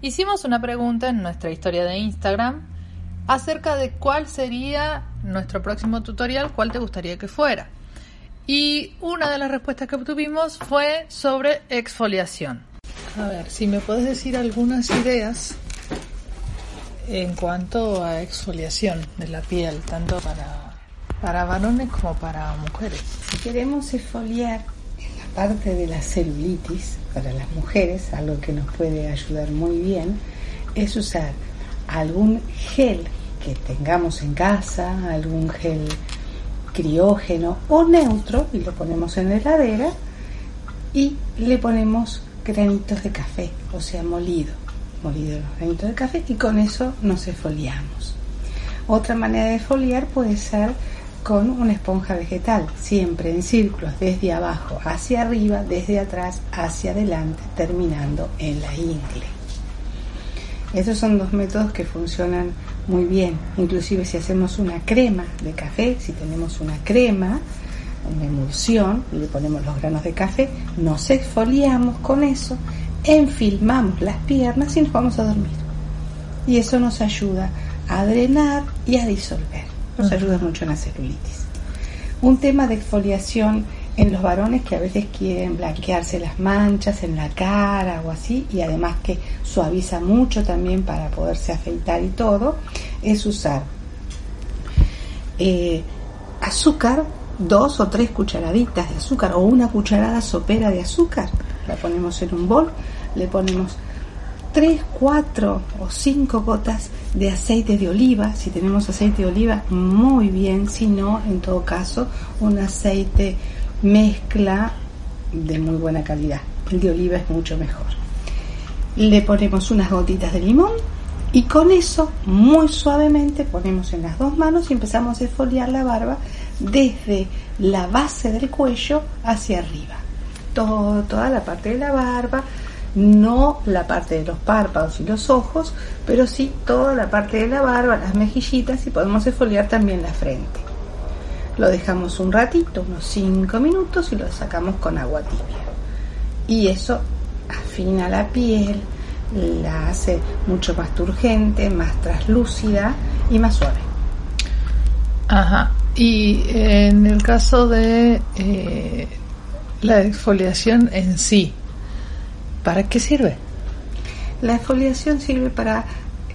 Hicimos una pregunta en nuestra historia de Instagram acerca de cuál sería nuestro próximo tutorial, cuál te gustaría que fuera. Y una de las respuestas que obtuvimos fue sobre exfoliación. A ver, si me puedes decir algunas ideas en cuanto a exfoliación de la piel, tanto para, para varones como para mujeres. Si queremos exfoliar en la parte de la celulitis, para las mujeres, algo que nos puede ayudar muy bien, es usar algún gel que tengamos en casa, algún gel criógeno o neutro, y lo ponemos en la heladera, y le ponemos granitos de café, o sea, molido, molido los granitos de café, y con eso nos esfoliamos. Otra manera de foliar puede ser con una esponja vegetal, siempre en círculos, desde abajo hacia arriba, desde atrás hacia adelante, terminando en la ingle. Esos son dos métodos que funcionan muy bien. Inclusive si hacemos una crema de café, si tenemos una crema, una emulsión, y le ponemos los granos de café, nos exfoliamos con eso, enfilmamos las piernas y nos vamos a dormir. Y eso nos ayuda a drenar y a disolver nos ayuda mucho en la celulitis. Un tema de exfoliación en los varones que a veces quieren blanquearse las manchas en la cara o así, y además que suaviza mucho también para poderse afeitar y todo, es usar eh, azúcar, dos o tres cucharaditas de azúcar o una cucharada sopera de azúcar. La ponemos en un bol, le ponemos 3, 4 o 5 gotas de aceite de oliva. Si tenemos aceite de oliva, muy bien. Si no, en todo caso, un aceite mezcla de muy buena calidad. El de oliva es mucho mejor. Le ponemos unas gotitas de limón y con eso, muy suavemente, ponemos en las dos manos y empezamos a esfoliar la barba desde la base del cuello hacia arriba. Toda la parte de la barba, no la parte de los párpados y los ojos, pero sí toda la parte de la barba, las mejillitas y podemos esfoliar también la frente. Lo dejamos un ratito, unos 5 minutos y lo sacamos con agua tibia. Y eso afina la piel, la hace mucho más turgente, más traslúcida y más suave. Ajá. Y en el caso de eh, la exfoliación en sí, ¿Para qué sirve? La exfoliación sirve para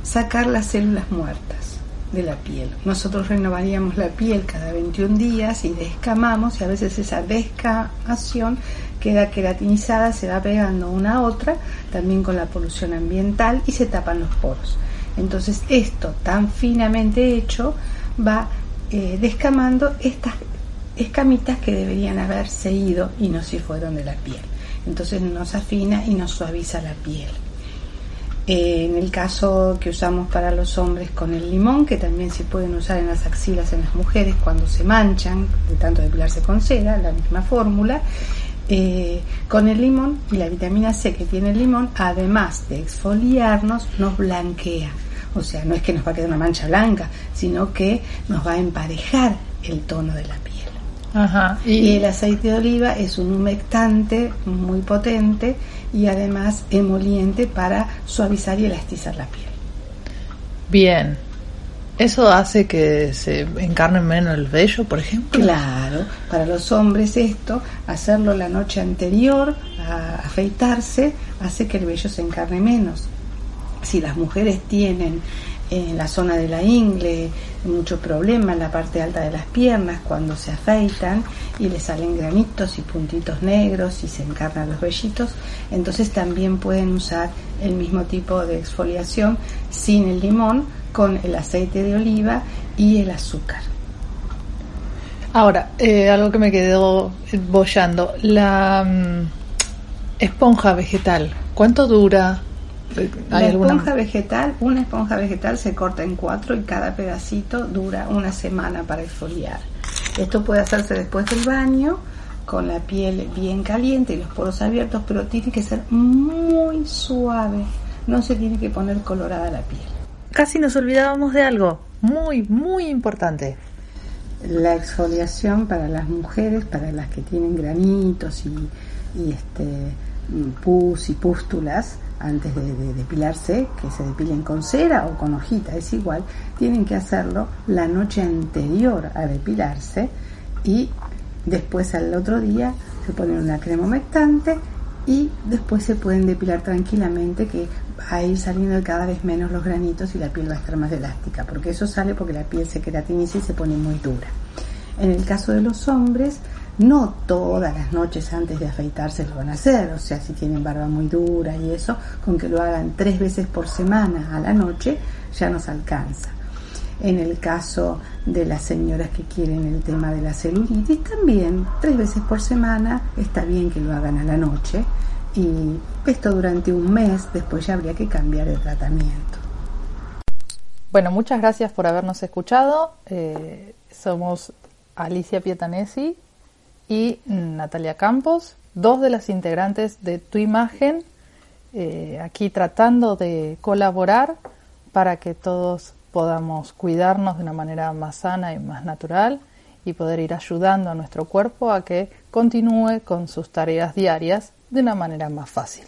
sacar las células muertas de la piel. Nosotros renovaríamos la piel cada 21 días y descamamos y a veces esa descamación queda queratinizada, se va pegando una a otra, también con la polución ambiental y se tapan los poros. Entonces esto tan finamente hecho va eh, descamando estas escamitas que deberían haberse ido y no se fueron de la piel entonces nos afina y nos suaviza la piel. Eh, en el caso que usamos para los hombres con el limón, que también se pueden usar en las axilas en las mujeres cuando se manchan, de tanto depilarse con cera, la misma fórmula, eh, con el limón y la vitamina C que tiene el limón, además de exfoliarnos, nos blanquea. O sea, no es que nos va a quedar una mancha blanca, sino que nos va a emparejar el tono de la piel. Y, el aceite de oliva es un humectante muy potente y además emoliente para suavizar y elastizar la piel. Bien. ¿Eso hace que se encarne menos el vello, por ejemplo? Claro, para los hombres esto, hacerlo la noche anterior a afeitarse, hace que el vello se encarne menos. Si las mujeres tienen en la zona de la ingle, mucho problema en la parte alta de las piernas cuando se afeitan y le salen granitos y puntitos negros y se encarnan los vellitos, entonces también pueden usar el mismo tipo de exfoliación sin el limón, con el aceite de oliva y el azúcar. Ahora, eh, algo que me quedó bollando, la mm, esponja vegetal, ¿cuánto dura? La esponja vegetal, una esponja vegetal se corta en cuatro y cada pedacito dura una semana para exfoliar. Esto puede hacerse después del baño con la piel bien caliente y los poros abiertos, pero tiene que ser muy suave, no se tiene que poner colorada la piel. Casi nos olvidábamos de algo muy, muy importante. La exfoliación para las mujeres, para las que tienen granitos y, y este, pus y pústulas, antes de, de, depilarse, que se depilen con cera o con hojita, es igual, tienen que hacerlo la noche anterior a depilarse y después al otro día se ponen una crema humectante y después se pueden depilar tranquilamente que va a ir saliendo cada vez menos los granitos y la piel va a estar más elástica, porque eso sale porque la piel se queratiniza y se pone muy dura. En el caso de los hombres, no todas las noches antes de afeitarse lo van a hacer, o sea, si tienen barba muy dura y eso, con que lo hagan tres veces por semana a la noche ya nos alcanza. En el caso de las señoras que quieren el tema de la celulitis, también tres veces por semana está bien que lo hagan a la noche y esto durante un mes, después ya habría que cambiar el tratamiento. Bueno, muchas gracias por habernos escuchado. Eh, somos Alicia Pietanesi y Natalia Campos, dos de las integrantes de Tu Imagen, eh, aquí tratando de colaborar para que todos podamos cuidarnos de una manera más sana y más natural y poder ir ayudando a nuestro cuerpo a que continúe con sus tareas diarias de una manera más fácil.